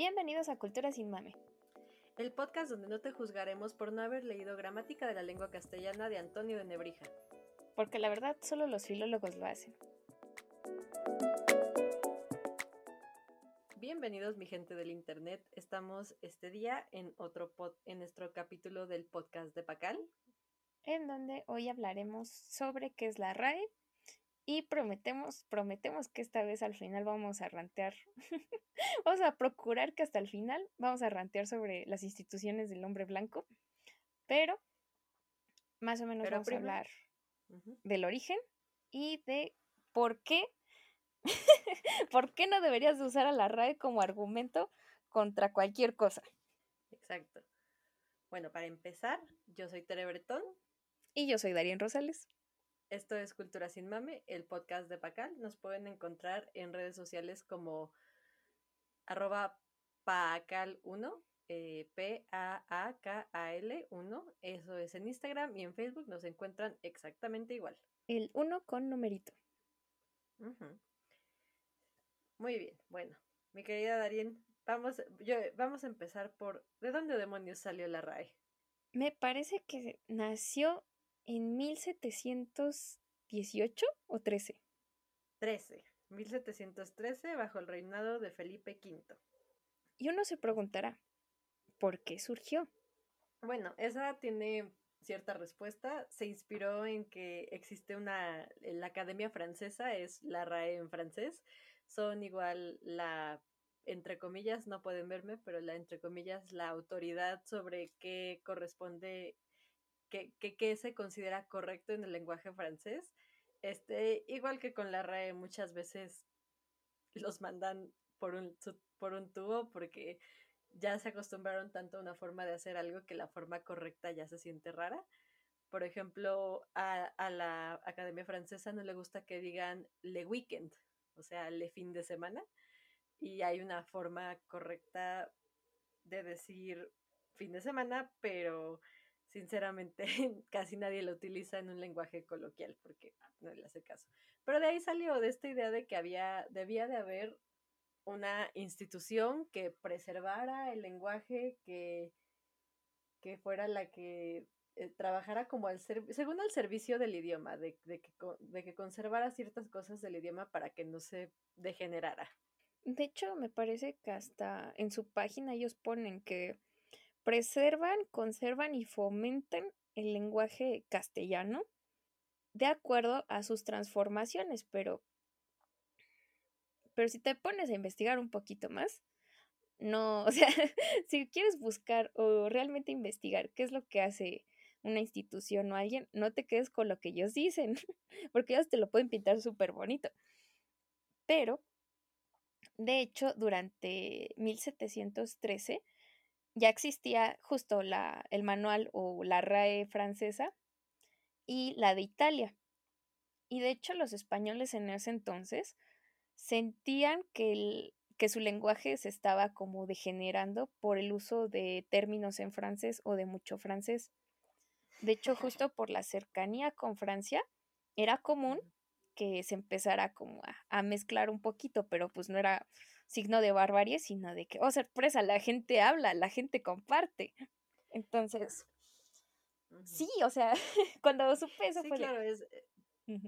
Bienvenidos a Cultura sin Mame. El podcast donde no te juzgaremos por no haber leído Gramática de la Lengua Castellana de Antonio de Nebrija. Porque la verdad solo los filólogos lo hacen. Bienvenidos mi gente del internet. Estamos este día en otro pod, en nuestro capítulo del podcast de Pacal. En donde hoy hablaremos sobre qué es la RAE y prometemos, prometemos que esta vez al final vamos a rantear, vamos a procurar que hasta el final vamos a rantear sobre las instituciones del hombre blanco, pero más o menos vamos a hablar del origen y de por qué, por qué no deberías de usar a la RAE como argumento contra cualquier cosa. Exacto. Bueno, para empezar, yo soy Tere Bretón. Y yo soy Darien Rosales. Esto es Cultura Sin Mame, el podcast de Pacal. Nos pueden encontrar en redes sociales como arroba pacal1, eh, P-A-A-K-A-L 1. Eso es en Instagram y en Facebook nos encuentran exactamente igual. El 1 con numerito. Muy bien, bueno, mi querida Darien, vamos, yo, vamos a empezar por ¿de dónde demonios salió la RAE? Me parece que nació en 1718 o 13? 13, 1713 bajo el reinado de Felipe V. Y uno se preguntará, ¿por qué surgió? Bueno, esa tiene cierta respuesta. Se inspiró en que existe una, la Academia Francesa es la RAE en francés. Son igual la, entre comillas, no pueden verme, pero la, entre comillas, la autoridad sobre qué corresponde que, se considera correcto en el lenguaje francés. Este, igual que con la RAE, muchas veces los mandan por un, por un tubo porque ya se acostumbraron tanto a una forma de hacer algo que la forma correcta ya se siente rara. Por ejemplo, a, a la Academia Francesa no le gusta que digan le weekend, o sea, le fin de semana. Y hay una forma correcta de decir fin de semana, pero sinceramente casi nadie lo utiliza en un lenguaje coloquial porque no le hace caso. Pero de ahí salió de esta idea de que había, debía de haber una institución que preservara el lenguaje, que, que fuera la que eh, trabajara como al según el servicio del idioma, de, de, que, de que conservara ciertas cosas del idioma para que no se degenerara. De hecho, me parece que hasta en su página ellos ponen que preservan, conservan y fomentan el lenguaje castellano de acuerdo a sus transformaciones, pero, pero si te pones a investigar un poquito más, no, o sea, si quieres buscar o realmente investigar qué es lo que hace una institución o alguien, no te quedes con lo que ellos dicen, porque ellos te lo pueden pintar súper bonito. Pero, de hecho, durante 1713, ya existía justo la, el manual o la RAE francesa y la de Italia. Y de hecho los españoles en ese entonces sentían que, el, que su lenguaje se estaba como degenerando por el uso de términos en francés o de mucho francés. De hecho, justo por la cercanía con Francia, era común que se empezara como a, mezclar un poquito, pero pues no era signo de barbarie, sino de que, oh, sorpresa, la gente habla, la gente comparte. Entonces, sí, o sea, cuando supe eso sí, claro, es... Eh,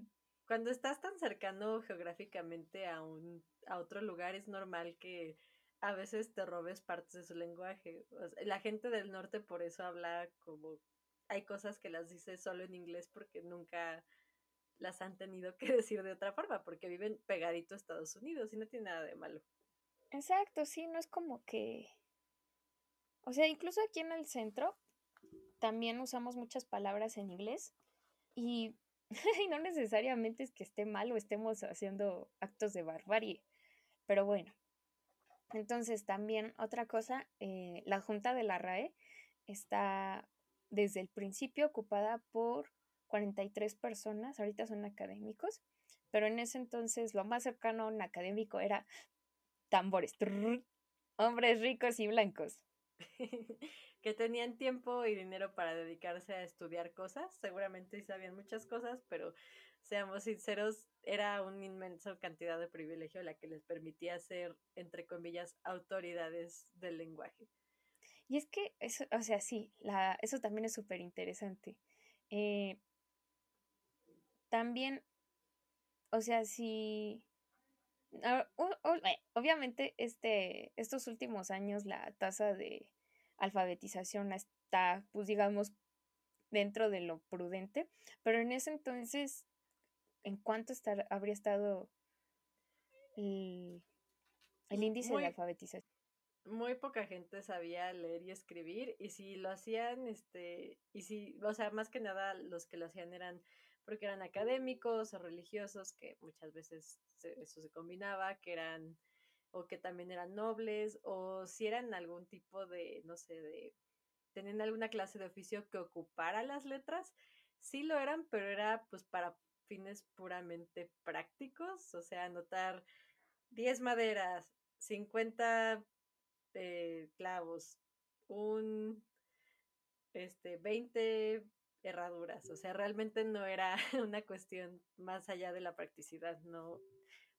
cuando estás tan cercano geográficamente a, un, a otro lugar, es normal que a veces te robes partes de su lenguaje. la gente del norte por eso habla como... Hay cosas que las dice solo en inglés porque nunca las han tenido que decir de otra forma, porque viven pegadito a Estados Unidos y no tiene nada de malo. Exacto, sí, no es como que... O sea, incluso aquí en el centro también usamos muchas palabras en inglés y, no necesariamente es que esté mal o estemos haciendo actos de barbarie, pero bueno. Entonces también otra cosa, eh, la Junta de la RAE está desde el principio ocupada por 43 personas, ahorita son académicos, pero en ese entonces lo más cercano a un académico era tambores, hombres ricos y blancos. que tenían tiempo y dinero para dedicarse a estudiar cosas, seguramente sabían muchas cosas, pero seamos sinceros, era una inmensa cantidad de privilegio la que les permitía ser, entre comillas, autoridades del lenguaje. Y es que, eso, o sea, sí, la, eso también es súper interesante. Eh, también, o sea, si... Ah, eh, obviamente, este, estos últimos años la tasa de alfabetización está, pues digamos, dentro de lo prudente, pero en ese entonces, ¿en cuánto estar, habría estado el, índice de alfabetización? Muy poca gente sabía leer y escribir, y si lo hacían, este, y si, o sea, más que nada los que lo hacían eran porque eran académicos o religiosos, que muchas veces eso se combinaba, que eran, o que también eran nobles, o si eran algún tipo de, no sé, de tenían alguna clase de oficio que ocupara las letras, sí lo eran, pero era pues para fines puramente prácticos, o sea, anotar 10 maderas, 50 eh, clavos, un, este, 20 herraduras, o sea, realmente no era una cuestión más allá de la practicidad, no,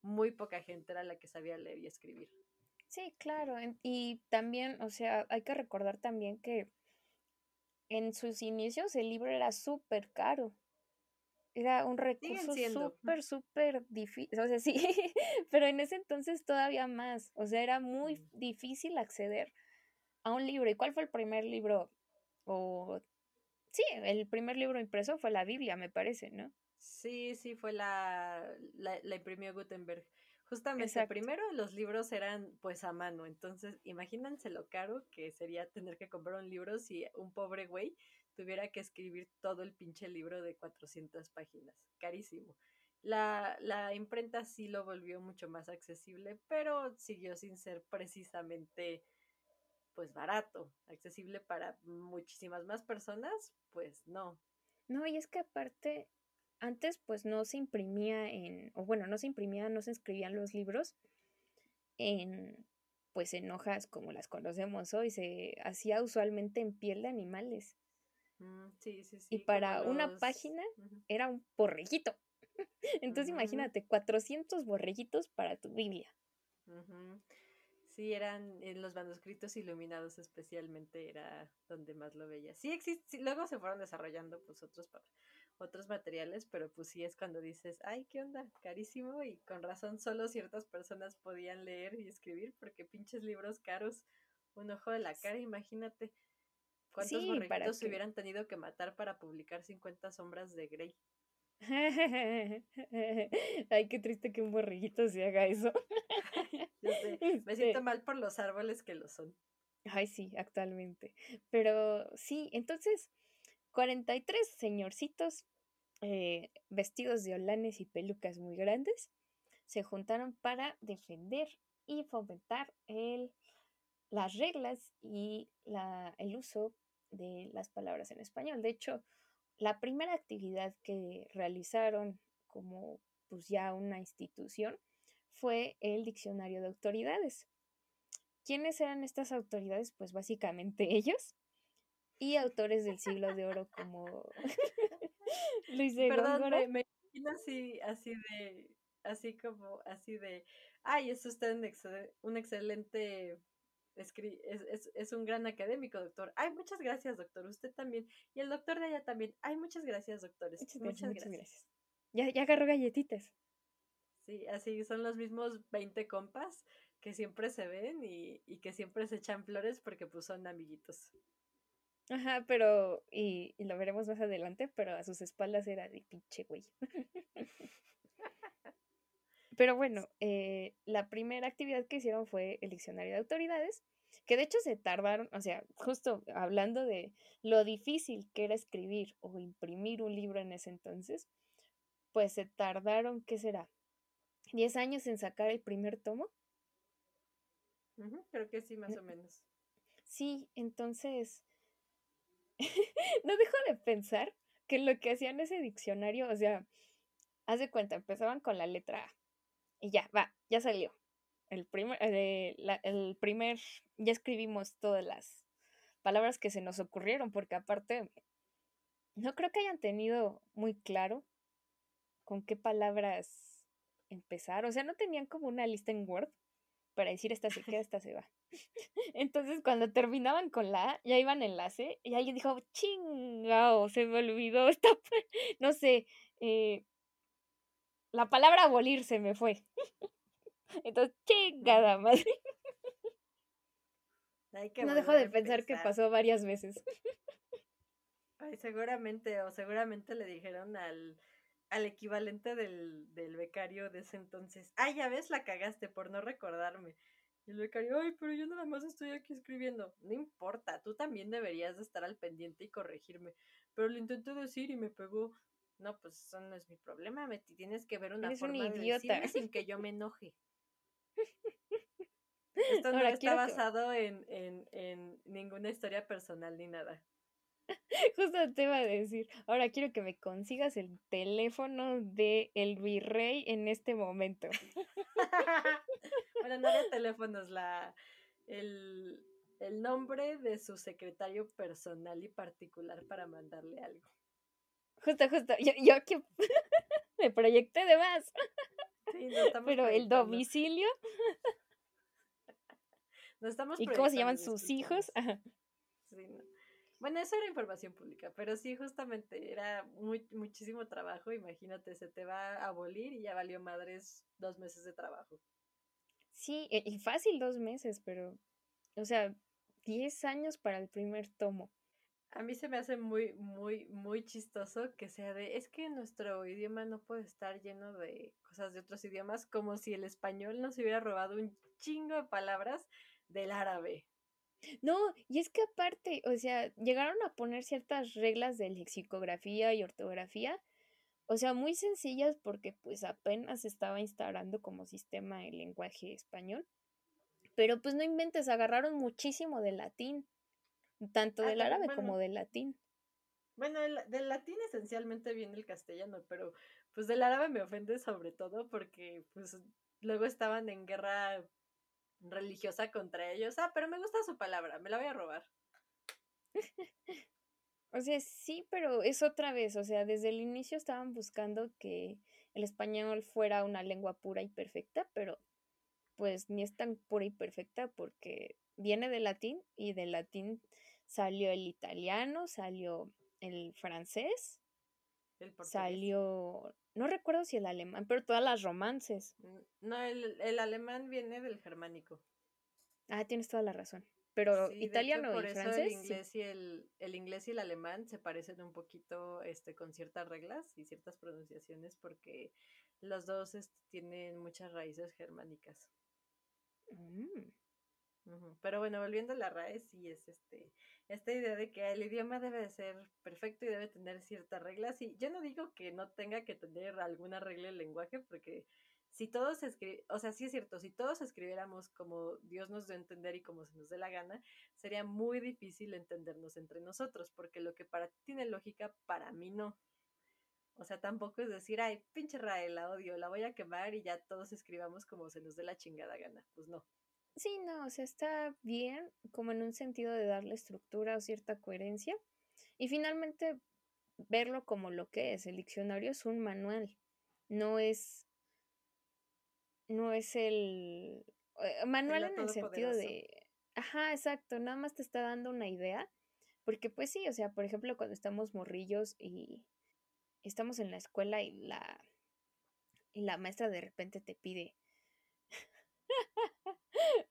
muy poca gente era la que sabía leer y escribir. Sí, claro, y también, o sea, hay que recordar también que en sus inicios el libro era súper caro. Era un recurso súper, súper difícil. O sea, sí, pero en ese entonces todavía más. O sea, era muy mm. difícil acceder a un libro. ¿Y cuál fue el primer libro? O sí, el primer libro impreso fue la Biblia, me parece, ¿no? Sí, sí, fue la, la, la imprimió Gutenberg. Justamente, primero los libros eran pues a mano, entonces imagínense lo caro que sería tener que comprar un libro si un pobre güey tuviera que escribir todo el pinche libro de 400 páginas, carísimo. La, la imprenta sí lo volvió mucho más accesible, pero siguió sin ser precisamente pues barato, accesible para muchísimas más personas, pues no. No, y es que aparte antes pues no se imprimía en, o bueno, no se imprimía, no se escribían los libros en pues en hojas como las conocemos hoy, se hacía usualmente en piel de animales. Mm, sí, sí, sí. Y para una página era un borreguito. Entonces imagínate, 400 borreguitos para tu Biblia. Sí, eran en los manuscritos iluminados especialmente era donde más lo veía. Sí, existe, luego se fueron desarrollando pues otros otros materiales, pero pues sí es cuando dices, ay, ¿qué onda? Carísimo y con razón solo ciertas personas podían leer y escribir porque pinches libros caros, un ojo de la cara, imagínate cuántos sí, borreguitos se hubieran tenido que matar para publicar 50 sombras de Grey. Ay, qué triste que un borreguito se haga eso. me siento este mal por los árboles que lo son. Ay, sí, actualmente. Pero sí, entonces, 43 señorcitos eh, vestidos de holanes y pelucas muy grandes se juntaron para defender y fomentar el, las reglas y la, el uso de las palabras en español. De hecho, la primera actividad que realizaron como pues ya una institución fue el diccionario de autoridades. ¿Quiénes eran estas autoridades? Pues básicamente ellos, y autores del siglo de oro como Luis de Perdón, me, me, imagino así, así de, así como, así de, ay, es usted un, excelente, es, es, es, un gran académico, doctor. Ay, muchas gracias, doctor. Usted también. Y el doctor de allá también. Ay, muchas gracias, doctores. Muchas, gracias. Ya, ya agarró galletitas. Sí, así son los mismos 20 compas que siempre se ven y, y que siempre se echan flores porque pues son amiguitos. Ajá, pero, y, lo veremos más adelante, pero a sus espaldas era de pinche güey. pero bueno, eh, la primera actividad que hicieron fue el diccionario de autoridades, que de hecho se tardaron, o sea, justo hablando de lo difícil que era escribir o imprimir un libro en ese entonces, pues se tardaron, ¿qué será? ¿10 años en sacar el primer tomo? creo que sí, más o menos. Sí, entonces no dejo de pensar que lo que hacían ese diccionario, o sea, haz de cuenta, empezaban con la letra A y ya, va, ya salió. El primer, eh, el primer, ya escribimos todas las palabras que se nos ocurrieron, porque aparte, no creo que hayan tenido muy claro con qué palabras empezar. O sea, no tenían como una lista en Word para decir esta se queda, esta se va. Entonces, cuando terminaban con la A, ya iban enlace y alguien dijo, chingao, se me olvidó esta, no sé, eh, la palabra abolir se me fue. Entonces, chingada madre. no dejo de pensar que pasó varias veces. Ay, seguramente, o seguramente le dijeron al, al equivalente del, del becario de ese entonces, ay, ya ves, la cagaste por no recordarme. Y el becario, ay, pero yo nada más estoy aquí escribiendo. No importa, tú también deberías de estar al pendiente y corregirme. Pero lo intenté decir y me pegó. No, pues eso no es mi problema, me tienes que ver una forma de decirme sin que yo me enoje. Esto no está basado en, en, en ninguna historia personal ni nada. Justo te iba a decir, ahora quiero que me consigas el teléfono de el virrey en este momento. bueno, no de teléfonos, la, el, el nombre de su secretario personal y particular para mandarle algo. Justo, justo, yo, yo que me proyecté de más. Sí, no Pero el domicilio. No estamos ¿Y cómo se llaman sus hijos? Sí, no. Bueno, eso era información pública, pero sí, justamente era muy, muchísimo trabajo. Imagínate, se te va a abolir y ya valió madres dos meses de trabajo. Sí, e, y fácil dos meses, pero, o sea, diez años para el primer tomo. A mí se me hace muy, muy, muy chistoso que sea de, es que nuestro idioma no puede estar lleno de cosas de otros idiomas, como si el español nos hubiera robado un chingo de palabras del árabe. No, y es que aparte, o sea, llegaron a poner ciertas reglas de lexicografía y ortografía, o sea, muy sencillas porque pues apenas estaba instalando como sistema el lenguaje español. Pero pues no inventes, agarraron muchísimo del latín, tanto ah, del árabe como del latín. Bueno, del latín esencialmente viene el castellano, pero pues del árabe me ofende sobre todo porque pues luego estaban en guerra religiosa contra ellos. Ah, pero me gusta su palabra, me la voy a robar. o sea, sí, pero es otra vez, o sea, desde el inicio estaban buscando que el español fuera una lengua pura y perfecta, pero pues ni es tan pura y perfecta porque viene del latín y del latín salió el italiano, salió el francés, el salió no recuerdo si el alemán, pero todas las romances. Mm, no, el, alemán viene del germánico. Ah, tienes toda la razón. Pero italiano por y eso francés. El inglés, y el, el, inglés y el alemán se parecen un poquito este, con ciertas reglas y ciertas pronunciaciones porque los dos este, tienen muchas raíces germánicas. Mm. Pero bueno, volviendo a la RAE, sí es este, esta idea de que el idioma debe de ser perfecto y debe tener ciertas reglas. Y yo no digo que no tenga que tener alguna regla el lenguaje, porque si todos escribimos, o sea, sí es cierto, si todos escribiéramos como Dios nos dio a entender y como se nos dé la gana, sería muy difícil entendernos entre nosotros, porque lo que para ti tiene lógica, para mí no. O sea, tampoco es decir, ay, pinche RAE, la odio, la voy a quemar y ya todos escribamos como se nos dé la chingada gana. Pues no. Sí, no, o sea, está bien como en un sentido de darle estructura o cierta coherencia. Y finalmente verlo como lo que es. El diccionario es un manual, no es, no es el eh, manual en el sentido de, ajá, exacto, nada más te está dando una idea, porque pues sí, o sea, por ejemplo, cuando estamos morrillos y estamos en la escuela y la, y la maestra de repente te pide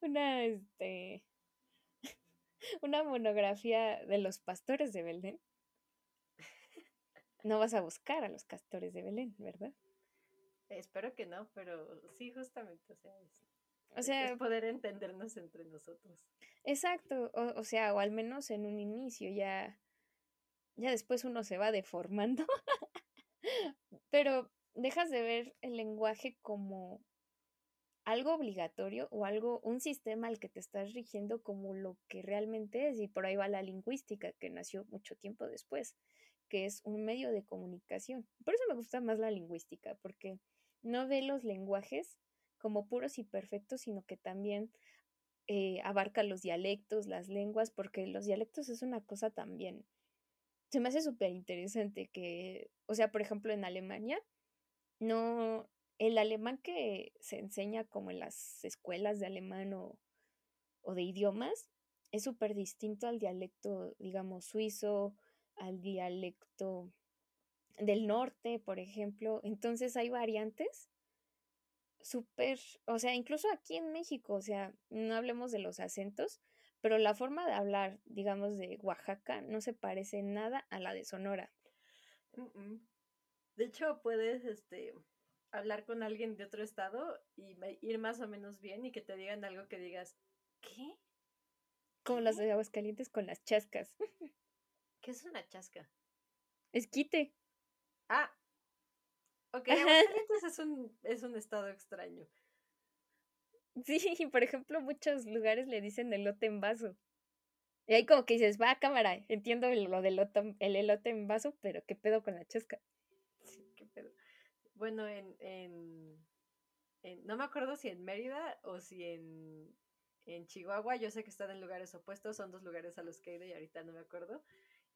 una, este, una monografía de los pastores de Belén. No vas a buscar a los castores de Belén, ¿verdad? Espero que no, pero sí, justamente, o sea, es, o sea, poder entendernos entre nosotros. Exacto, o, o, sea, o al menos en un inicio, ya, ya después uno se va deformando, pero dejas de ver el lenguaje como algo obligatorio o algo, un sistema al que te estás rigiendo como lo que realmente es. Y por ahí va la lingüística, que nació mucho tiempo después, que es un medio de comunicación. Por eso me gusta más la lingüística, porque no ve los lenguajes como puros y perfectos, sino que también eh, abarca los dialectos, las lenguas, porque los dialectos es una cosa también. Se me hace súper interesante que, o sea, por ejemplo, en Alemania, no, el alemán que se enseña como en las escuelas de alemán o, de idiomas es súper distinto al dialecto, digamos, suizo, al dialecto del norte, por ejemplo. Entonces hay variantes súper, o sea, incluso aquí en México, o sea, no hablemos de los acentos, pero la forma de hablar, digamos, de Oaxaca no se parece nada a la de Sonora. De hecho, puedes, este, hablar con alguien de otro estado y ir más o menos bien y que te digan algo que digas, ¿qué? Como las de Aguascalientes con las chascas. ¿Qué es una chasca? Esquite. Ah, ok, Aguascalientes es un, es un estado extraño. Sí, por ejemplo, muchos lugares le dicen elote en vaso. Y ahí como que dices, va cámara, entiendo lo del elote, el elote en vaso, pero ¿qué pedo con la chasca? Bueno, en, en, no me acuerdo si en Mérida o si en, en Chihuahua, yo sé que están en lugares opuestos, son dos lugares a los que he ido y ahorita no me acuerdo.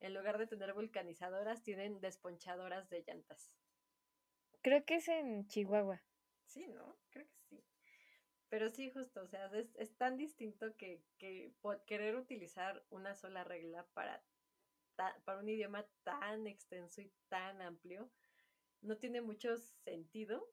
En lugar de tener vulcanizadoras, tienen desponchadoras de llantas. Creo que es en Chihuahua. Sí, ¿no? Creo que sí. Pero sí, justo, o sea, es, es tan distinto que, que querer utilizar una sola regla para, para un idioma tan extenso y tan amplio no tiene mucho sentido.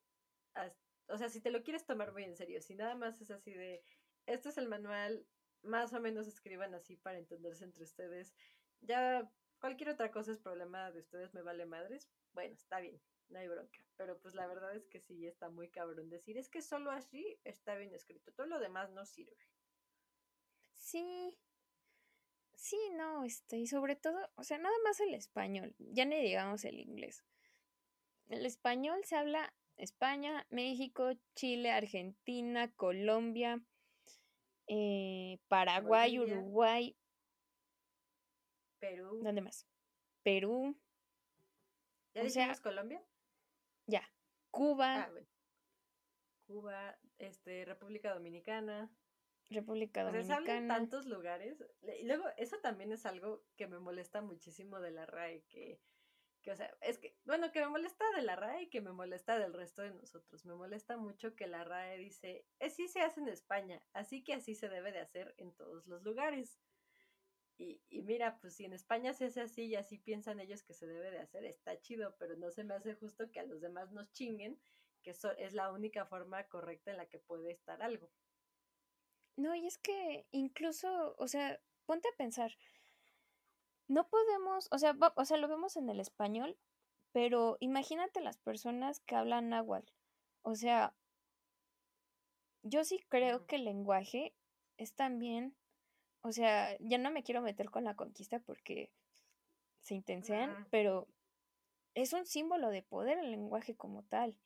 O sea, si te lo quieres tomar muy en serio, si nada más es así de, este es el manual, más o menos escriban así para entenderse entre ustedes. Ya cualquier otra cosa es problema de ustedes, me vale madres. Bueno, está bien, no hay bronca. Pero pues la verdad es que sí está muy cabrón decir, es que solo así está bien escrito, todo lo demás no sirve. Sí. Sí, no, este, y sobre todo, o sea, nada más el español, ya ni digamos el inglés. El español se habla España, México, Chile, Argentina, Colombia, eh, Paraguay, Uruguay. Perú. ¿Dónde más? Perú. ¿Ya dijimos Colombia? Ya. Cuba. Ah, Cuba, este, República Dominicana. República Dominicana. O sea, se tantos lugares. Y luego, eso también es algo que me molesta muchísimo de la RAE, que que, o sea, es que, bueno, que me molesta de la RAE y que me molesta del resto de nosotros. Me molesta mucho que la RAE dice, así se hace en España, así que así se debe de hacer en todos los lugares. Y, y, mira, pues si en España se hace así y así piensan ellos que se debe de hacer, está chido, pero no se me hace justo que a los demás nos chinguen, que eso es la única forma correcta en la que puede estar algo. No, y es que incluso, o sea, ponte a pensar, no podemos, o sea, o sea, lo vemos en el español, pero imagínate las personas que hablan náhuatl. O sea, yo sí creo que el lenguaje es también, o sea, ya no me quiero meter con la conquista porque se intensean, pero es un símbolo de poder el lenguaje como tal.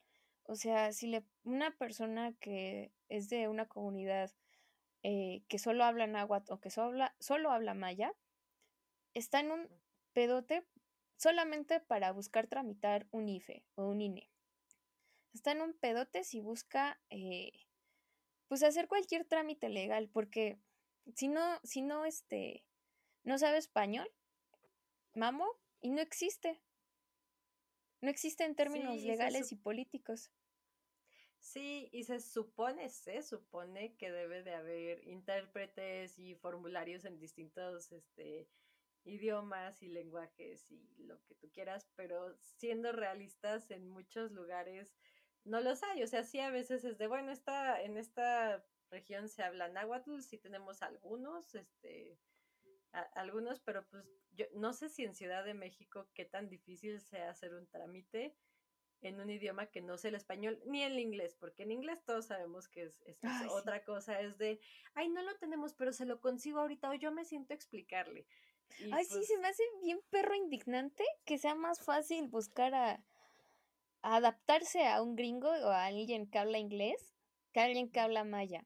O sea, si le, una persona que es de una comunidad eh, que solo habla náhuatl o que solo habla, solo habla maya, está en un pedote solamente para buscar tramitar un IFE o un INE. Está en un pedote si busca, eh, pues hacer cualquier trámite legal, porque si no, si no, este, no sabe español, mamo, y no existe. No existe en términos legales y políticos. Sí, y se supone, se supone que debe de haber intérpretes y formularios en distintos, este, idiomas y lenguajes y lo que tú quieras, pero siendo realistas en muchos lugares no los hay, o sea, sí a veces es de, bueno, está en esta región se habla náhuatl, sí tenemos algunos, este, algunos, pero pues yo no sé si en Ciudad de México qué tan difícil sea hacer un trámite en un idioma que no sea el español ni el inglés, porque en inglés todos sabemos que es, otra cosa, es de, ay, no lo tenemos, pero se lo consigo ahorita o yo me siento explicarle. Ay, sí, se pues me hace bien perro indignante que sea más fácil buscar a, adaptarse a un gringo o a alguien que habla inglés que a alguien que habla maya.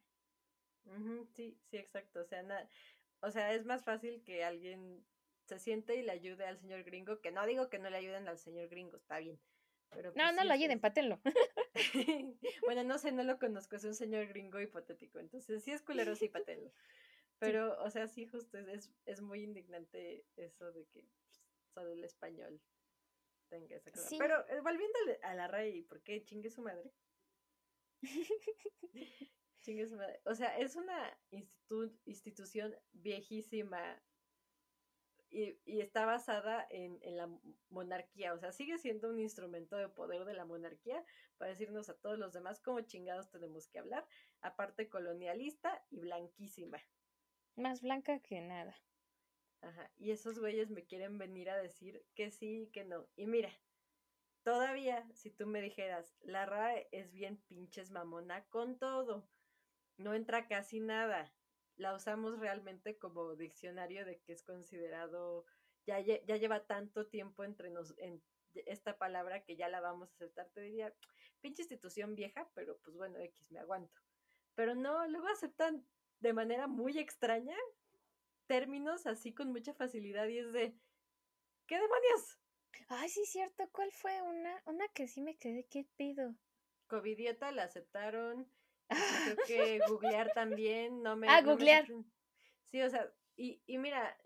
sí, sí, exacto. O sea, o sea, es más fácil que alguien se siente y le ayude al señor gringo, que no digo que no le ayuden al señor gringo, está bien. Pero no, pues no lo ayuden, pátenlo. bueno, no sé, no lo conozco, es un señor gringo hipotético, entonces sí es culero, sí, pátenlo. Pero, o sea, sí, justo es, es muy indignante eso de que pues, solo el español tenga esa cosa. Pero eh, volviendo a la RAI, ¿por qué chingue su madre? O sea, es una institución viejísima y, está basada en, la monarquía. O sea, sigue siendo un instrumento de poder de la monarquía para decirnos a todos los demás cómo chingados tenemos que hablar. Aparte colonialista y blanquísima. Más blanca que nada. Ajá. Y esos güeyes me quieren venir a decir que sí y que no. Y mira, todavía si tú me dijeras, la RAE es bien pinches mamona con todo. No entra casi nada la usamos realmente como diccionario de que es considerado, ya, ya lleva tanto tiempo entre nos, en esta palabra que ya la vamos a aceptar, te diría, pinche institución vieja, pero pues bueno, X, me aguanto. Pero no, luego aceptan de manera muy extraña términos así con mucha facilidad y es de, ¿qué demonios? Ay, sí, cierto, ¿cuál fue una, una que sí me quedé, ¿qué pido? Covidiota la aceptaron, creo que googlear también, no me... Ah, googlear. sí, o sea, y, y, mira,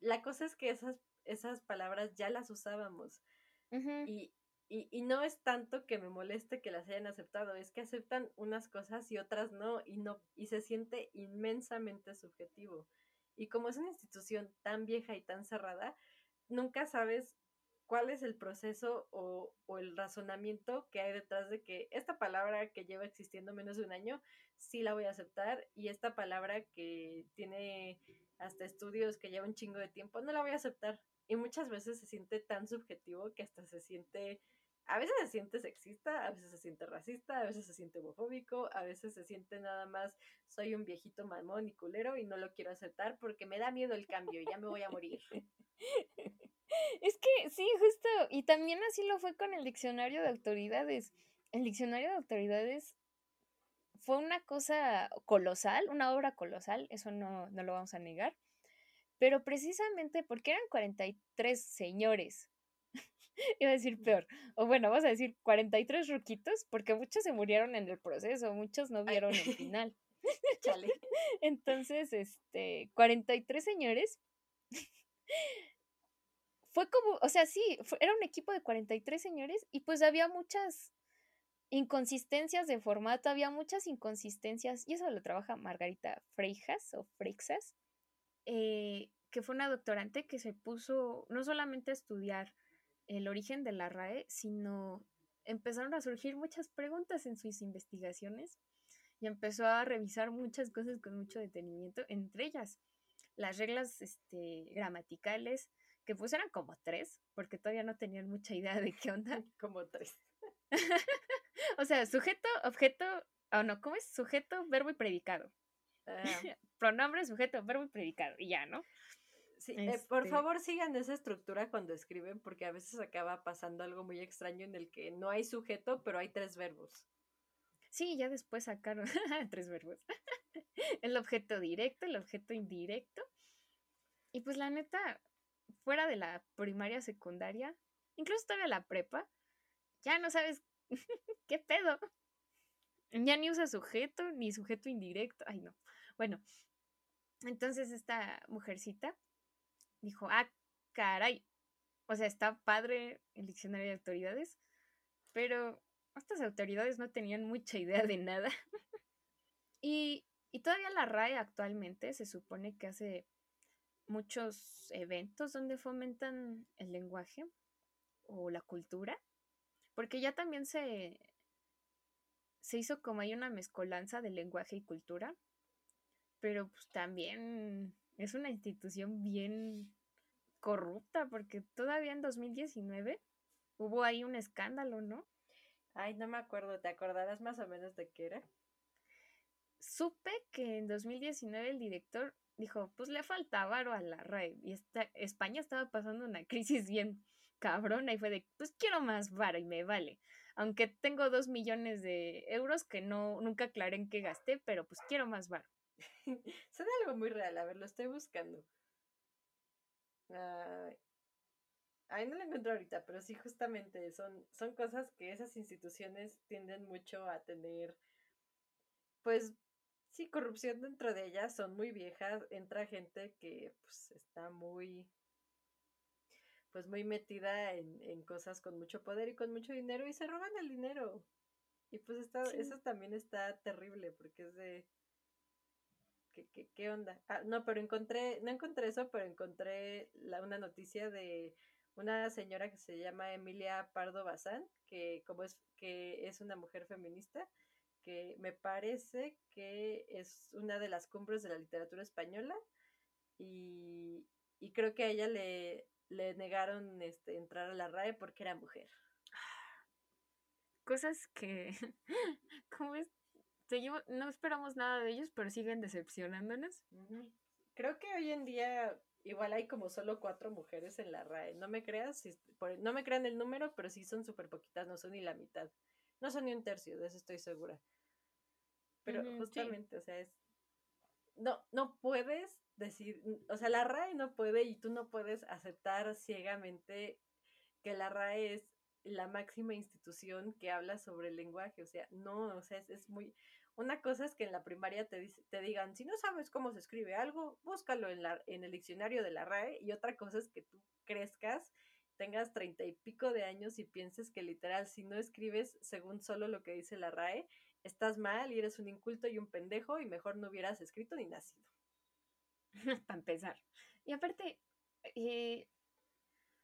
la cosa es que esas, esas palabras ya las usábamos. y, y, y, no es tanto que me moleste que las hayan aceptado, es que aceptan unas cosas y otras no, y no, y se siente inmensamente subjetivo. Y como es una institución tan vieja y tan cerrada, nunca sabes cuál es el proceso o, el razonamiento que hay detrás de que esta palabra que lleva existiendo menos de un año, sí la voy a aceptar y esta palabra que tiene hasta estudios que lleva un chingo de tiempo, no la voy a aceptar. Y muchas veces se siente tan subjetivo que hasta se siente, a veces se siente sexista, a veces se siente racista, a veces se siente homofóbico, a veces se siente nada más, soy un viejito mamón y culero y no lo quiero aceptar porque me da miedo el cambio, y ya me voy a morir. Es que sí, justo. Y también así lo fue con el diccionario de autoridades. El diccionario de autoridades fue una cosa colosal, una obra colosal, eso no, no lo vamos a negar. Pero precisamente porque eran 43 señores, iba a decir peor, o bueno, vamos a decir 43 ruquitos, porque muchos se murieron en el proceso, muchos no vieron el final. Entonces, este, 43 señores fue como, o sea, sí, era un equipo de 43 señores y pues había muchas inconsistencias de formato, había muchas inconsistencias, y eso lo trabaja Margarita Freijas o Freixas, eh, que fue una doctorante que se puso no solamente a estudiar el origen de la RAE, sino empezaron a surgir muchas preguntas en sus investigaciones y empezó a revisar muchas cosas con mucho detenimiento, entre ellas las reglas este, gramaticales, que pues eran como tres, porque todavía no tenían mucha idea de qué onda. como tres. o sea, sujeto, objeto, o no, ¿cómo es? Sujeto, verbo y predicado. Ah. Pronombre, sujeto, verbo y predicado, y ya, ¿no? Sí, eh, por este favor sigan esa estructura cuando escriben, porque a veces acaba pasando algo muy extraño en el que no hay sujeto, pero hay tres verbos. Sí, ya después sacaron tres verbos. el objeto directo, el objeto indirecto. Y pues la neta, fuera de la primaria, secundaria, incluso todavía la prepa, ya no sabes qué pedo. Ya ni usa sujeto, ni sujeto indirecto. Ay, no. Bueno, entonces esta mujercita dijo, ah, caray. O sea, está padre el diccionario de autoridades, pero estas autoridades no tenían mucha idea de nada. y, y todavía la RAE actualmente se supone que hace muchos eventos donde fomentan el lenguaje o la cultura, porque ya también se, se hizo como hay una mezcolanza de lenguaje y cultura, pero pues también es una institución bien corrupta, porque todavía en 2019 hubo ahí un escándalo, ¿no? Ay, no me acuerdo, ¿te acordarás más o menos de qué era? Supe que en 2019 el director dijo, pues le falta varo a la RAE. Y España estaba pasando una crisis bien cabrona y fue de, pues quiero más varo y me vale. Aunque tengo dos millones de euros que no, nunca aclaré en qué gasté, pero pues quiero más varo. Suena algo muy real, a ver, lo estoy buscando. Ay, ay, no lo encuentro ahorita, pero sí, justamente son, son cosas que esas instituciones tienden mucho a tener, pues, sí, corrupción dentro de ellas, son muy viejas, entra gente que pues está muy, pues muy metida en, en cosas con mucho poder y con mucho dinero y se roban el dinero. Y pues está, eso también está terrible porque es de... ¿Qué, qué, onda? Ah, no, pero encontré, no encontré eso, pero encontré la, una noticia de una señora que se llama Emilia Pardo Bazán, que como es que es una mujer feminista, que me parece que es una de las cumbres de la literatura española y, y creo que a ella le, le negaron este, entrar a la RAE porque era mujer. Cosas que, ¿cómo es? Seguimos, no esperamos nada de ellos, pero siguen decepcionándonos. Creo que hoy en día igual hay como solo cuatro mujeres en la RAE. No me creas, no me crean el número, pero sí son súper poquitas, no son ni la mitad. No son ni un tercio, de eso estoy segura. Pero justamente, o sea, es... No, no puedes decir, o sea, la RAE no puede y tú no puedes aceptar ciegamente que la RAE es la máxima institución que habla sobre el lenguaje, o sea, no, o sea, es, muy... Una cosa es que en la primaria te, te digan, si no sabes cómo se escribe algo, búscalo en, la, en el diccionario de la RAE, y otra cosa es que tú crezcas, tengas treinta y pico de años y pienses que literal, si no escribes según solo lo que dice la RAE, estás mal y eres un inculto y un pendejo y mejor no hubieras escrito ni nacido. Para empezar. Y aparte, eh,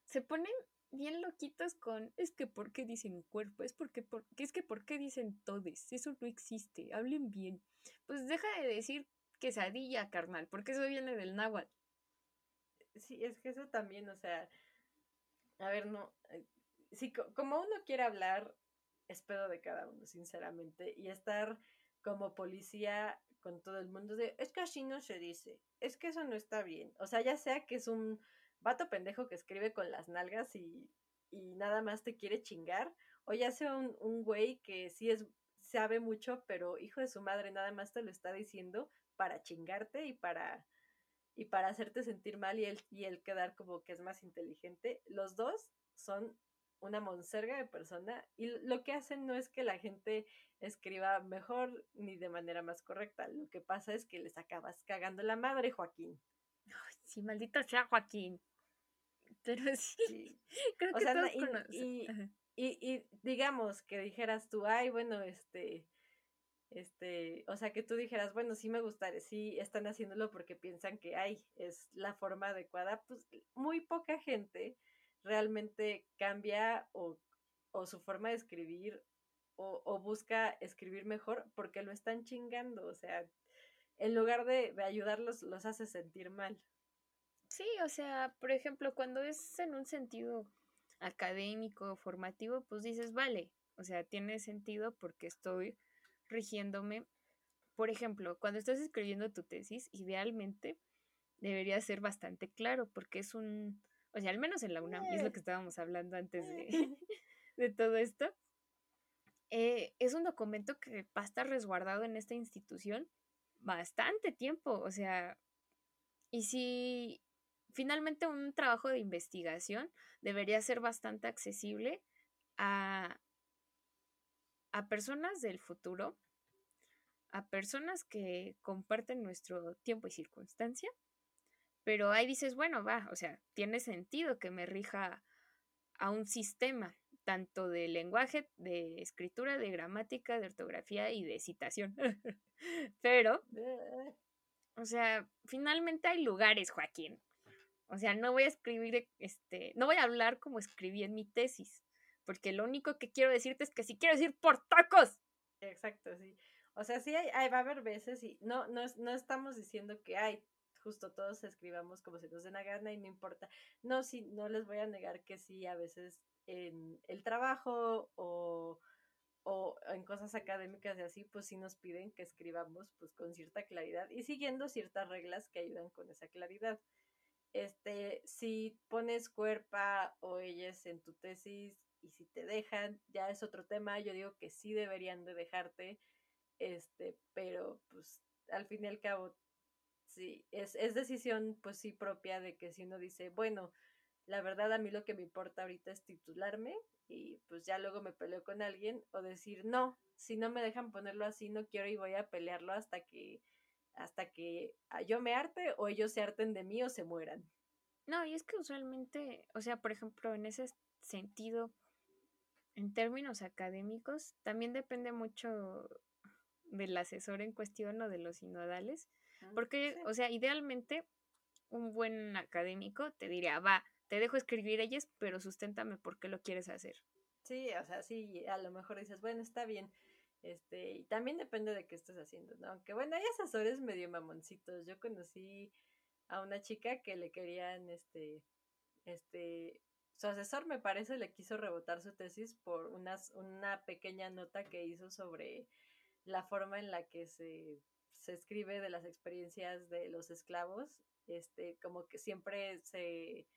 se ponen bien loquitos con, es que ¿por qué dicen cuerpo? Es porque, porque, es que ¿por qué dicen todes? Eso no existe, hablen bien. Pues deja de decir quesadilla, carnal, porque eso viene del náhuatl. Sí, es que eso también, o sea, a ver, no, eh, sí, como uno quiere hablar, es pedo de cada uno, sinceramente, y estar como policía con todo el mundo de, es que así no se dice, es que eso no está bien. O sea, ya sea que es un vato pendejo que escribe con las nalgas y, y nada más te quiere chingar, o ya sea un, un güey que sí es, sabe mucho, pero hijo de su madre nada más te lo está diciendo para chingarte y para y para hacerte sentir mal y el, y quedar como que es más inteligente, los dos son una monserga de persona y lo que hacen no es que la gente escriba mejor ni de manera más correcta, lo que pasa es que les acabas cagando la madre, Joaquín. Ay, sí, maldito sea Joaquín. Pero sí, creo que todos y, y, y, digamos que dijeras tú, ay, bueno, este, este, o sea, que tú dijeras, bueno, sí me gustaría, sí están haciéndolo porque piensan que, ay, es la forma adecuada, pues muy poca gente realmente cambia o, su forma de escribir o, busca escribir mejor porque lo están chingando, o sea, en lugar de, ayudarlos, los hace sentir mal. Sí, o sea, por ejemplo, cuando es en un sentido académico, formativo, pues dices, vale, o sea, tiene sentido porque estoy rigiéndome. Por ejemplo, cuando estás escribiendo tu tesis, idealmente debería ser bastante claro porque es un, o sea, al menos en la UNAM, y es lo que estábamos hablando antes de, de todo esto, eh, es un documento que va a estar resguardado en esta institución bastante tiempo, o sea, y si finalmente un trabajo de investigación debería ser bastante accesible a, a personas del futuro, a personas que comparten nuestro tiempo y circunstancia, pero ahí dices, bueno, va, o sea, tiene sentido que me rija a un sistema, tanto de lenguaje, de escritura, de gramática, de ortografía y de citación. Pero, o sea, finalmente hay lugares, Joaquín. O sea, no voy a escribir, este, no voy a hablar como escribí en mi tesis, porque lo único que quiero decirte es que si quiero decir por tacos. Exacto, sí. O sea, sí hay, va a haber veces y no, no, no estamos diciendo que hay justo todos escribamos como se nos dé la gana y no importa. No, sí, no les voy a negar que sí, a veces en el trabajo o, o en cosas académicas y así, pues sí nos piden que escribamos pues con cierta claridad y siguiendo ciertas reglas que ayudan con esa claridad. Este, si pones cuerpa o ellas en tu tesis y si te dejan, ya es otro tema. Yo digo que sí deberían de dejarte, este, pero pues al fin y al cabo Sí, es, es decisión, pues sí, propia de que si uno dice, bueno, la verdad a mí lo que me importa ahorita es titularme y pues ya luego me peleo con alguien o decir, no, si no me dejan ponerlo así, no quiero y voy a pelearlo hasta que hasta que yo me arte o ellos se harten de mí o se mueran. No, y es que usualmente, o sea, por ejemplo, en ese sentido, en términos académicos, también depende mucho del asesor en cuestión o de los sinodales, porque, o sea, idealmente un buen académico te diría, va, te dejo escribir ellas, pero susténtame por qué lo quieres hacer. Sí, o sea, sí, a lo mejor dices, bueno, está bien. Este, y también depende de qué estés haciendo, ¿no? Aunque bueno, hay asesores medio mamoncitos. Yo conocí a una chica que le querían, este, este, su asesor me parece le quiso rebotar su tesis por unas, una pequeña nota que hizo sobre la forma en la que se, se escribe de las experiencias de los esclavos, este, como que siempre se,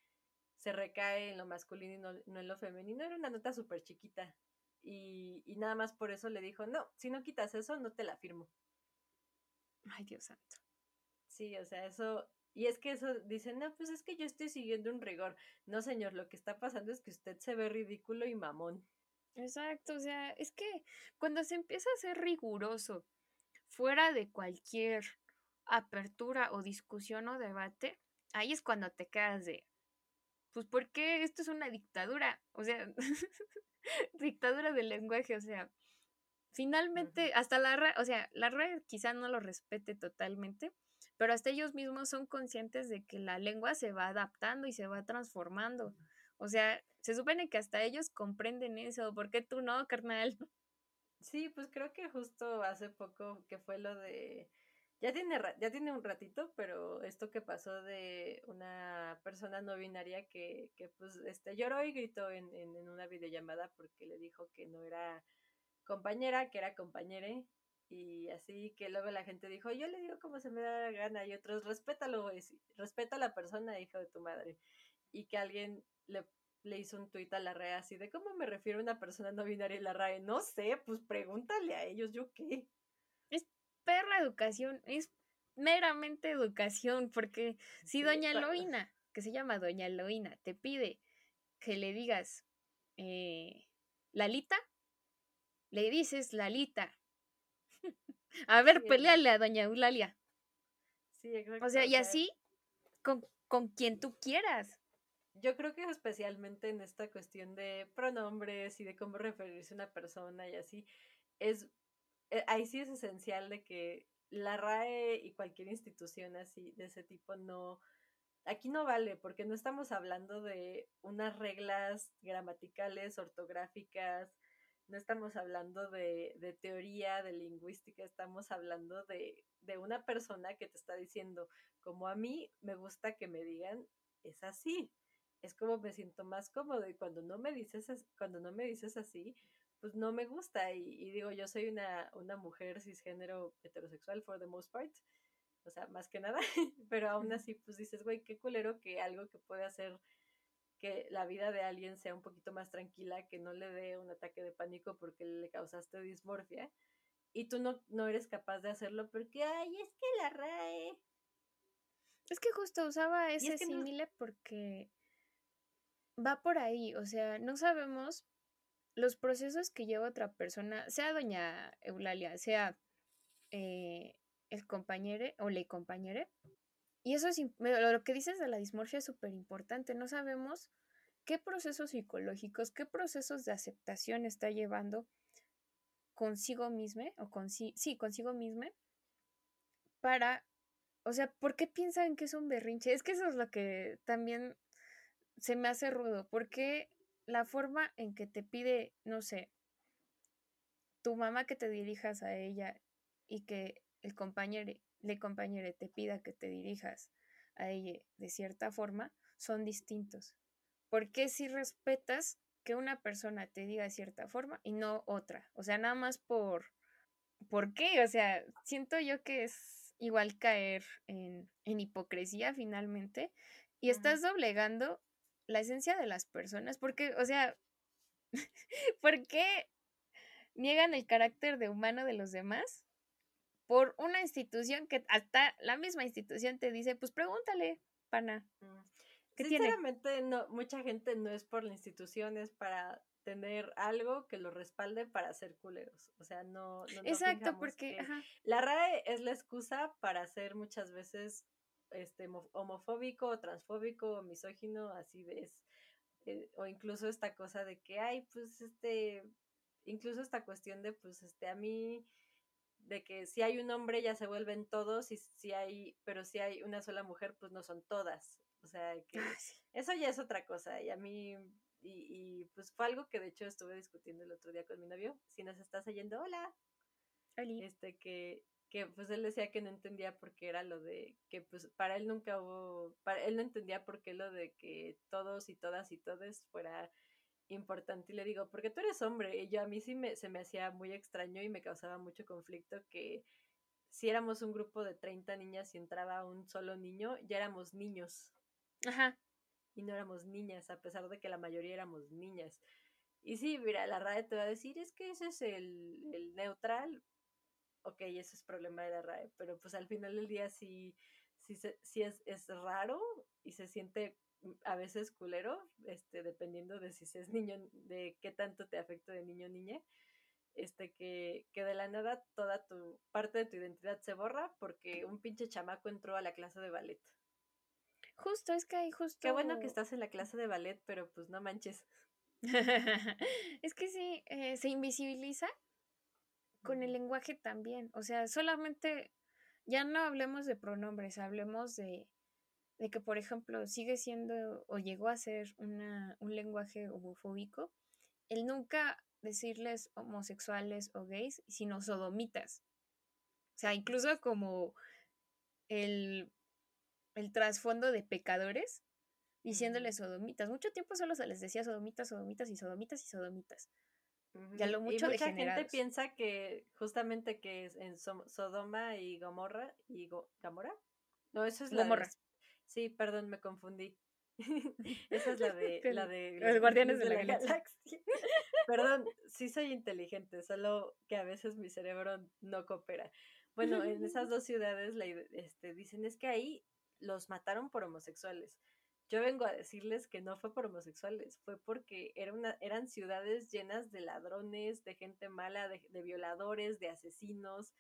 se recae en lo masculino y no, no en lo femenino. Era una nota súper chiquita. Y, y nada más por eso le dijo, no, si no quitas eso, no te la firmo. Ay, Dios santo. Sí, o sea, eso, y es que eso dicen, no, pues es que yo estoy siguiendo un rigor. No, señor, lo que está pasando es que usted se ve ridículo y mamón. Exacto, o sea, es que cuando se empieza a ser riguroso, fuera de cualquier apertura o discusión o debate, ahí es cuando te quedas de, pues, ¿por qué esto es una dictadura? O sea, dictadura del lenguaje, o sea, finalmente, hasta la red, o sea, la red quizá no lo respete totalmente, pero hasta ellos mismos son conscientes de que la lengua se va adaptando y se va transformando. O sea, se supone que hasta ellos comprenden eso, ¿por qué tú no, carnal? Sí, pues creo que justo hace poco que fue lo de ya tiene ya tiene un ratito, pero esto que pasó de una persona no binaria que, que pues este lloró y gritó en, en, en una videollamada porque le dijo que no era compañera, que era compañere y así que luego la gente dijo, yo le digo como se me da la gana y otros, respétalo, respeta a la persona, hijo de tu madre. Y que alguien le, le hizo un tuit a la RAE así de, ¿cómo me refiero a una persona no binaria y la RAE? No sé, pues pregúntale a ellos, ¿yo qué? Perra educación, es meramente educación, porque si doña Loina, que se llama doña Loina, te pide que le digas, eh, Lalita, le dices Lalita, a ver, sí, peleale a doña Eulalia. Sí. O sea, y así con, con quien tú quieras. Yo creo que especialmente en esta cuestión de pronombres y de cómo referirse a una persona y así, es ahí sí es esencial de que la RAE y cualquier institución así de ese tipo no aquí no vale porque no estamos hablando de unas reglas gramaticales, ortográficas, no estamos hablando de, de, teoría, de lingüística, estamos hablando de, de, una persona que te está diciendo, como a mí me gusta que me digan, es así, es como me siento más cómodo y cuando no me dices, cuando no me dices así, pues no me gusta y, y digo, yo soy una, una mujer cisgénero heterosexual for the most part, o sea, más que nada, pero aún así pues dices, güey, qué culero que algo que puede hacer que la vida de alguien sea un poquito más tranquila, que no le dé un ataque de pánico porque le causaste dismorfia y tú no, no eres capaz de hacerlo porque, ay, es que la RAE. Es que justo usaba ese es símile no... porque va por ahí, o sea, no sabemos los procesos que lleva otra persona, sea doña Eulalia, sea eh, el compañero o la compañere, y eso es, lo que dices de la dismorfia es súper importante. No sabemos qué procesos psicológicos, qué procesos de aceptación está llevando consigo misma, o con sí, consigo misma, para, o sea, ¿por qué piensan que es un berrinche? Es que eso es lo que también se me hace rudo, porque la forma en que te pide, no sé, tu mamá que te dirijas a ella y que el compañero le compañero te pida que te dirijas a ella de cierta forma, son distintos. ¿Por qué si respetas que una persona te diga de cierta forma y no otra? O sea, nada más por... ¿Por qué? O sea, siento yo que es igual caer en, en hipocresía finalmente y estás doblegando la esencia de las personas porque, o sea, ¿por qué niegan el carácter de humano de los demás por una institución que hasta la misma institución te dice, pues pregúntale, pana. Mm. ¿Qué Sinceramente, tiene? no, mucha gente no es por la institución, es para tener algo que lo respalde para ser culeros. O sea, no. no Exacto, porque ajá. la RAE es la excusa para ser muchas veces este homofóbico, transfóbico, misógino, así de es eh, o incluso esta cosa de que, ay, pues este, incluso esta cuestión de, pues este, a mí, de que si hay un hombre ya se vuelven todos, y si hay, pero si hay una sola mujer, pues no son todas. O sea, que eso ya es otra cosa. Y a mí, y, pues fue algo que de hecho estuve discutiendo el otro día con mi novio. Si nos estás oyendo, hola. Este, que, que pues él decía que no entendía por qué era lo de que pues para él nunca hubo, para él no entendía por qué lo de que todos y todas y todes fuera importante y le digo, porque tú eres hombre y yo a mí sí me, se me hacía muy extraño y me causaba mucho conflicto que si éramos un grupo de 30 niñas y entraba un solo niño, ya éramos niños. Ajá. Y no éramos niñas, a pesar de que la mayoría éramos niñas. Y sí, mira, la RAE te va a decir, es que ese es el, el neutral, ok, eso es problema de la RAE, pero pues al final del día sí, sí, sí es, es raro y se siente a veces culero, este, dependiendo de si es niño, de qué tanto te afecta de niño o niña, este, que, que de la nada toda tu parte de tu identidad se borra porque un pinche chamaco entró a la clase de ballet. Justo, es que hay justo... Qué bueno que estás en la clase de ballet, pero pues no manches. es que sí, eh, se invisibiliza con el lenguaje también. O sea, solamente, ya no hablemos de pronombres, hablemos de, de que, por ejemplo, sigue siendo o llegó a ser una, un lenguaje homofóbico, el nunca decirles homosexuales o gays, sino sodomitas. O sea, incluso como el, el trasfondo de pecadores, diciéndoles sodomitas. Mucho tiempo solo se les decía sodomitas, sodomitas y sodomitas y sodomitas. Ya lo mucho y mucha gente piensa que justamente que es en Sodoma y Gomorra y Gamora. No, eso es la Gomorra. Sí, perdón, me confundí. Esa es la de la de los, guardianes de, la, galaxia. perdón, sí soy inteligente, solo que a veces mi cerebro no coopera. Bueno, en esas dos ciudades este, dicen es que ahí los mataron por homosexuales. Yo vengo a decirles que no fue por homosexuales, fue porque era una, eran ciudades llenas de ladrones, de gente mala, de, violadores, de asesinos,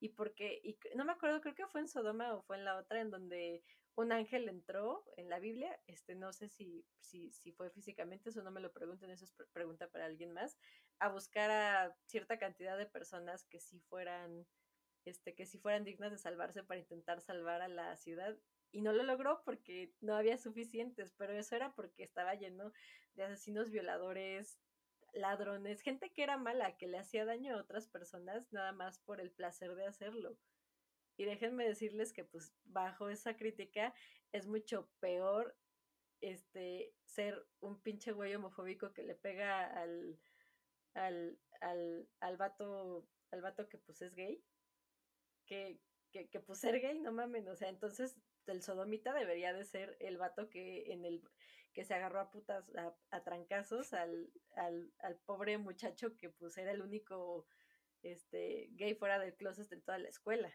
y porque, y no me acuerdo, creo que fue en Sodoma o fue en la otra, en donde un ángel entró en la Biblia, este, no sé si, si, si fue físicamente, eso no me lo pregunten, eso es pregunta para alguien más, a buscar a cierta cantidad de personas que sí fueran, este, que sí fueran dignas de salvarse para intentar salvar a la ciudad y no lo logró porque no había suficientes, pero eso era porque estaba lleno de asesinos, violadores, ladrones, gente que era mala, que le hacía daño a otras personas nada más por el placer de hacerlo. Y déjenme decirles que pues bajo esa crítica es mucho peor este ser un pinche güey homofóbico que le pega al al, al, al vato al vato que pues es gay que, que, que pues ser gay, no mames, o sea, entonces el sodomita debería de ser el vato que en el que se agarró a putas a, trancazos al, al, al, pobre muchacho que pues era el único este gay fuera del closet en toda la escuela.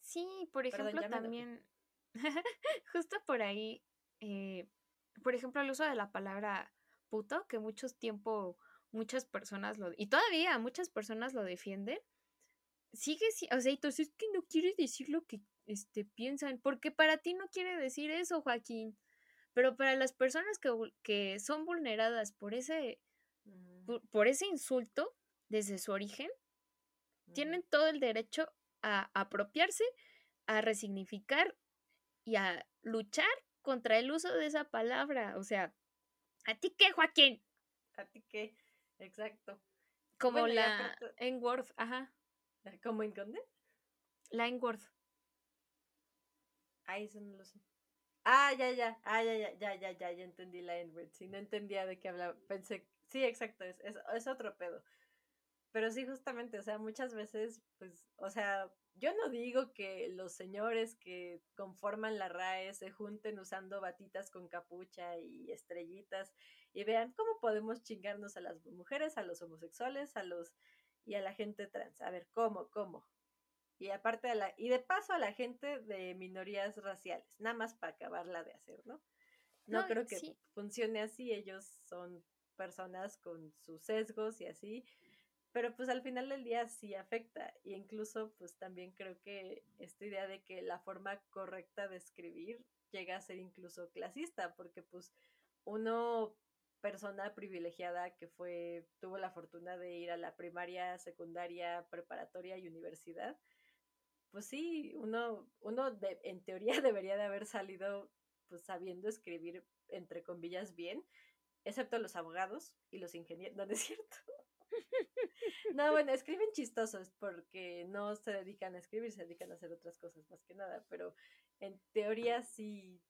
Sí, por ejemplo, también justo por ahí, eh, por ejemplo, el uso de la palabra puto, que muchos tiempo muchas personas lo y todavía muchas personas lo defienden. Sigue, o sea, entonces es que no quieres decir lo que este, piensan, porque para ti no quiere decir eso, Joaquín, pero para las personas que, que son vulneradas por ese, por, ese insulto desde su origen, tienen todo el derecho a apropiarse, a resignificar y a luchar contra el uso de esa palabra. O sea, ¿a ti qué, Joaquín? ¿A ti qué? Exacto. Como la en Word, ajá. ¿Cómo en dónde? La en Word. Ah, eso no lo sé. Ah, ya, ya, ah, ya, ya, ya, ya, ya, ya entendí la N-word. Sí, no entendía de qué hablaba. Pensé, sí, exacto, es, es, es otro pedo. Pero sí, justamente, o sea, muchas veces, pues, o sea, yo no digo que los señores que conforman la RAE se junten usando batitas con capucha y estrellitas y vean cómo podemos chingarnos a las mujeres, a los homosexuales, a los y a la gente trans. A ver, ¿cómo? ¿Cómo? Y aparte de la, y de paso a la gente de minorías raciales, nada más para acabarla de hacer, ¿no? No, creo que funcione así, ellos son personas con sus sesgos y así, pero pues al final del día sí afecta, y incluso pues también creo que esta idea de que la forma correcta de escribir llega a ser incluso clasista, porque pues uno persona privilegiada que fue, tuvo la fortuna de ir a la primaria, secundaria, preparatoria y universidad, pues sí, uno, uno de, en teoría debería de haber salido pues sabiendo escribir entre comillas bien, excepto los abogados y los ingenieros, no, es cierto. No, bueno, escriben chistosos porque no se dedican a escribir, se dedican a hacer otras cosas más que nada, pero en teoría sí,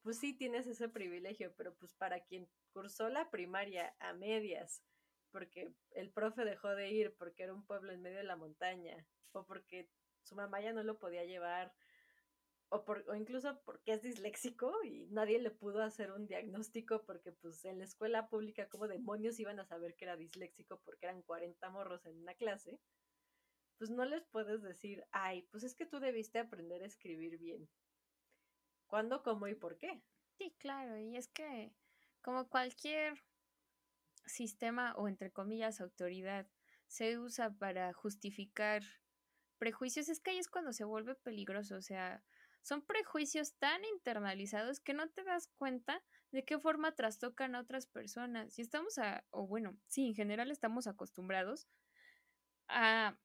pues sí tienes ese privilegio, pero pues para quien cursó la primaria a medias, porque el profe dejó de ir porque era un pueblo en medio de la montaña, o porque su mamá ya no lo podía llevar, o, por, o incluso porque es disléxico y nadie le pudo hacer un diagnóstico porque pues en la escuela pública como demonios iban a saber que era disléxico porque eran 40 morros en una clase, pues no les puedes decir, ay, pues es que tú debiste aprender a escribir bien. ¿Cuándo, cómo y por qué? Sí, claro, y es que como cualquier sistema o entre comillas autoridad se usa para justificar prejuicios, es que ahí es cuando se vuelve peligroso, o sea, son prejuicios tan internalizados que no te das cuenta de qué forma trastocan a otras personas. Y estamos a, o bueno, sí, en general estamos acostumbrados a,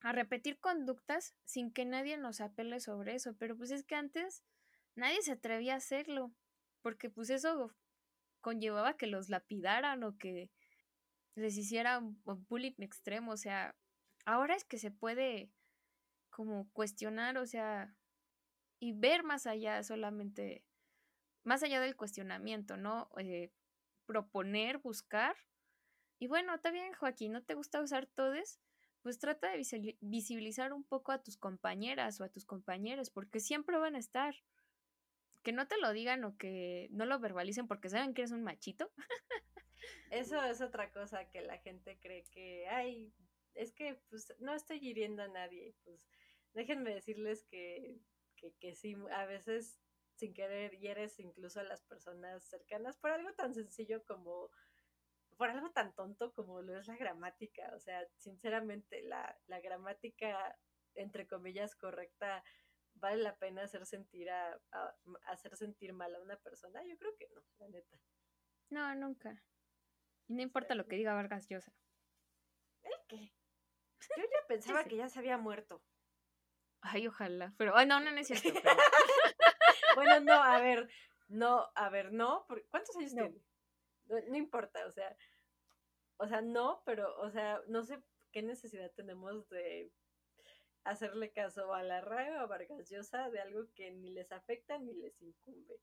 a repetir conductas sin que nadie nos apele sobre eso. Pero pues es que antes nadie se atrevía a hacerlo, porque pues eso conllevaba que los lapidaran o que les hicieran bullying extremo. O sea, ahora es que se puede como cuestionar, o sea, y ver más allá solamente, más allá del cuestionamiento, ¿no? Eh, proponer, buscar. Y bueno, está bien, Joaquín, ¿no te gusta usar todes? Pues trata de visibilizar un poco a tus compañeras o a tus compañeros, porque siempre van a estar. Que no te lo digan o que no lo verbalicen porque saben que eres un machito. Eso es otra cosa que la gente cree que, ay, es que pues no estoy hiriendo a nadie. Pues déjenme decirles que que, sí, a veces sin querer hieres incluso a las personas cercanas por algo tan sencillo como, por algo tan tonto como lo es la gramática. O sea, sinceramente, la, la gramática, entre comillas, correcta, ¿vale la pena hacer sentir a, hacer sentir mal a una persona? Yo creo que no, la neta. No, nunca. Y no importa lo que diga Vargas Llosa. ¿El qué? Yo ya pensaba que ya se había muerto. Ay, ojalá. Pero, ay, no, no, no es cierto. bueno, no, a ver, no, a ver, no. ¿Cuántos años tiene? No, importa, o sea, o sea, no, pero, o sea, no sé qué necesidad tenemos de hacerle caso a la RAE o a Vargas Llosa de algo que ni les afecta ni les incumbe.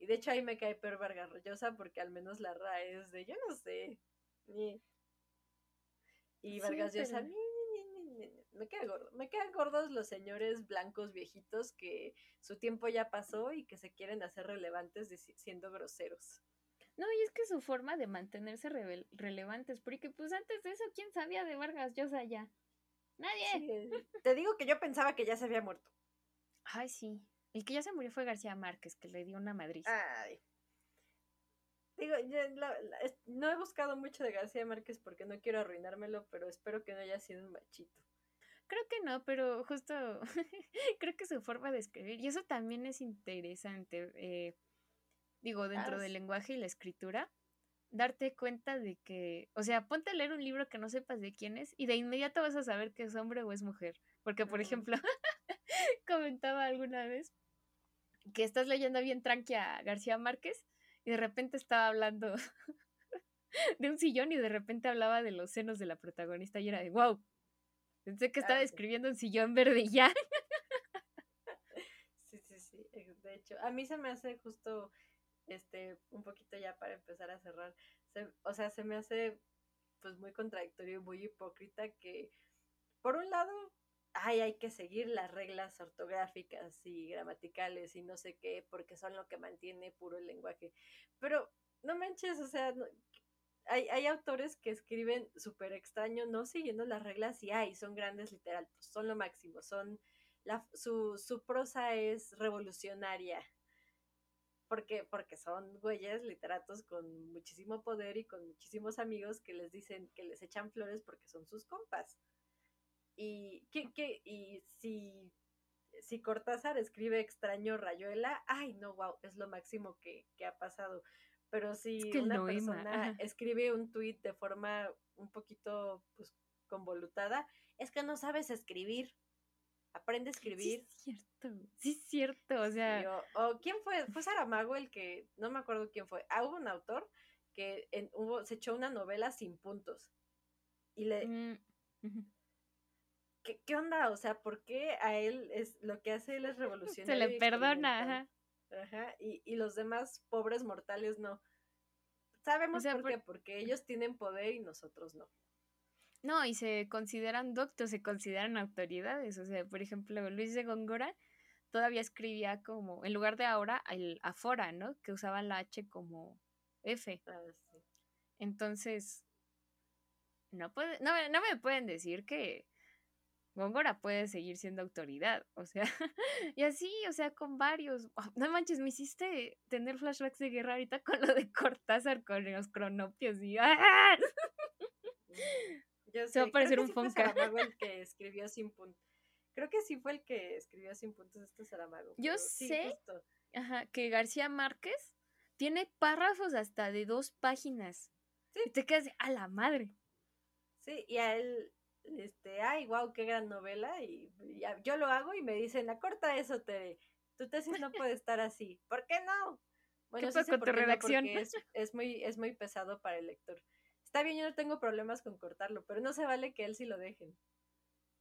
Y de hecho ahí me cae peor Vargas Llosa porque al menos la RAE es de, yo no sé, ni... Y Vargas Llosa, me quedan gordos. Me quedan gordos los señores blancos viejitos que su tiempo ya pasó y que se quieren hacer relevantes siendo groseros. No, y es que su forma de mantenerse relevantes, porque pues antes de eso, ¿quién sabía de Vargas Llosa ya? Nadie. te digo que yo pensaba que ya se había muerto. Ay, sí. El que ya se murió fue García Márquez, que le dio una madriza. Ay. Digo, no he buscado mucho de García Márquez porque no quiero arruinármelo, pero espero que no haya sido un machito. Creo que no, pero justo creo que su forma de escribir, y eso también es interesante, eh, digo, dentro del lenguaje y la escritura, darte cuenta de que, o sea, ponte a leer un libro que no sepas de quién es y de inmediato vas a saber que es hombre o es mujer. Porque, por ejemplo, comentaba alguna vez que estás leyendo bien tranqui a García Márquez y de repente estaba hablando de un sillón y de repente hablaba de los senos de la protagonista y era de, wow, Pensé que estaba escribiendo un sillón verde ya. Sí, sí, sí. De hecho, a mí se me hace justo, este, un poquito ya para empezar a cerrar. o sea, se me hace pues muy contradictorio y muy hipócrita que, por un lado, ay, hay que seguir las reglas ortográficas y gramaticales y no sé qué, porque son lo que mantiene puro el lenguaje. Pero no manches, o sea, hay, hay autores que escriben súper extraño, no siguiendo las reglas y ay, son grandes literatos, son lo máximo, son la, su, su prosa es revolucionaria. Porque, porque son güeyes literatos con muchísimo poder y con muchísimos amigos que les dicen que les echan flores porque son sus compas. Y, ¿qué, qué? y si, si Cortázar escribe extraño Rayuela, ay, no, wow, es lo máximo que, que ha pasado Pero si una persona escribe un tweet de forma un poquito pues convolutada, es que no sabes escribir. Aprende a escribir. Sí, es cierto. Sí, es cierto. O sea. o, quién fue, fue Saramago el que, no me acuerdo quién fue. Ah, hubo un autor que en, hubo, se echó una novela sin puntos. Y le. Mm, ¿Qué, ¿Qué, onda? O sea, ¿por qué a él es lo que hace él es revolucionario? Se le perdona, ajá. Ajá, y, y los demás pobres mortales no. Sabemos por, qué, porque ellos tienen poder y nosotros no. No, y se consideran doctos, se consideran autoridades. O sea, por ejemplo, Luis de Góngora todavía escribía como, en lugar de ahora, el afora, ¿no? Que usaban la H como F. Ah, Entonces, no, puede, no, no me pueden decir que Góngora puede seguir siendo autoridad, o sea, y así, o sea, con varios. No manches, me hiciste tener flashbacks de guerra ahorita con lo de Cortázar con los cronopios y ¡ah! Yo sé, Se va a parecer un Fonca. el que escribió sin puntos. Creo que sí fue el que escribió sin puntos este Saramago. Yo sé ajá, que García Márquez tiene párrafos hasta de dos páginas. Sí. Y te quedas a la madre. Sí, y a él este, ay, wow, qué gran novela, y, yo lo hago y me dicen, acorta eso, Tere, tu tesis no puede estar así, ¿por qué no? Bueno, sí sé por redacción? es, es, muy, es muy pesado para el lector. Está bien, yo no tengo problemas con cortarlo, pero no se vale que él sí lo dejen.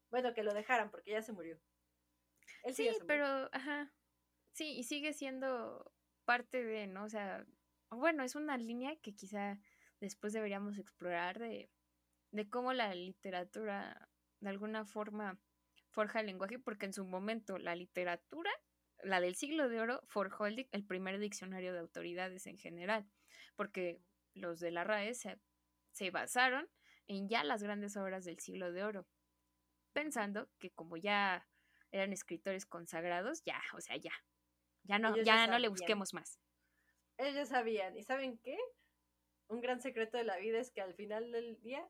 Bueno, que lo dejaran, porque ya se murió. sí, pero, ajá, sí, y sigue siendo parte de, ¿no? O sea, bueno, es una línea que quizá después deberíamos explorar de de cómo la literatura de alguna forma forja el lenguaje, porque en su momento la literatura, la del siglo de oro, forjó el, primer diccionario de autoridades en general, porque los de la RAE se, basaron en ya las grandes obras del siglo de oro, pensando que como ya eran escritores consagrados, ya, o sea, ya, ya no, ya no le busquemos más. Ellos sabían, ¿y saben qué? Un gran secreto de la vida es que al final del día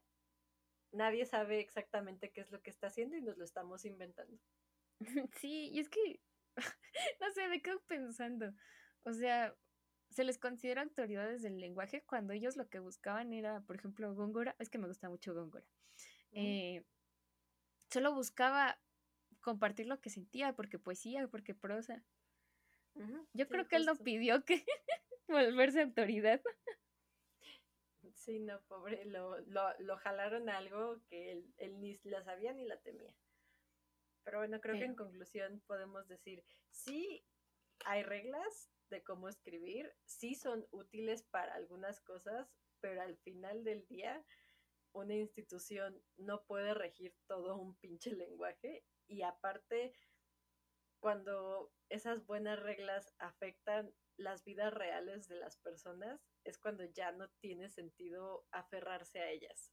nadie sabe exactamente qué es lo que está haciendo y nos lo estamos inventando. Sí, y es que, no sé, me quedo pensando, o sea, se les considera autoridades del lenguaje cuando ellos lo que buscaban era, por ejemplo, Góngora, es que me gusta mucho Góngora, eh, solo buscaba compartir lo que sentía, porque poesía, porque prosa. Yo creo que él no pidió que volverse autoridad. Sí, no, pobre, lo, lo, jalaron a algo que él, ni la sabía ni la temía. Pero bueno, creo que en conclusión podemos decir, sí hay reglas de cómo escribir, sí son útiles para algunas cosas, pero al final del día una institución no puede regir todo un pinche lenguaje y aparte cuando esas buenas reglas afectan las vidas reales de las personas, es cuando ya no tiene sentido aferrarse a ellas.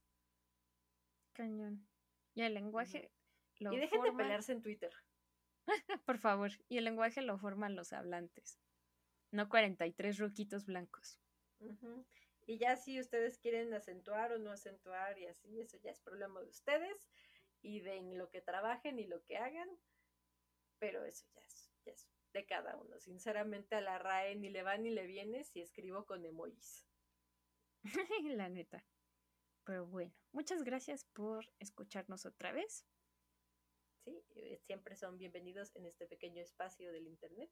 Cañón. Y el lenguaje lo Y dejen de pelearse en Twitter. Por favor. Y el lenguaje lo forman los hablantes. No 43 ruquitos blancos. Y ya si ustedes quieren acentuar o no acentuar y así, eso ya es problema de ustedes y de en lo que trabajen y lo que hagan. Pero eso ya es, ya es de cada uno. Sinceramente a la RAE ni le va ni le viene si escribo con emojis. la neta. Pero bueno, muchas gracias por escucharnos otra vez. Sí, eh, siempre son bienvenidos en este pequeño espacio del Internet.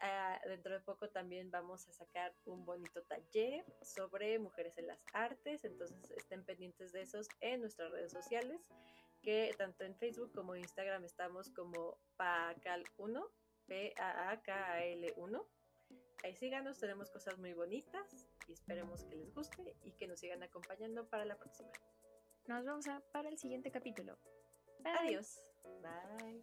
Ah, dentro de poco también vamos a sacar un bonito taller sobre mujeres en las artes, entonces estén pendientes de esos en nuestras redes sociales, que tanto en Facebook como en Instagram estamos como PACAL1 P-A-A-K-A-L-1. Ahí síganos, tenemos cosas muy bonitas y esperemos que les guste y que nos sigan acompañando para la próxima. Nos vemos para el siguiente capítulo. Adiós. Bye.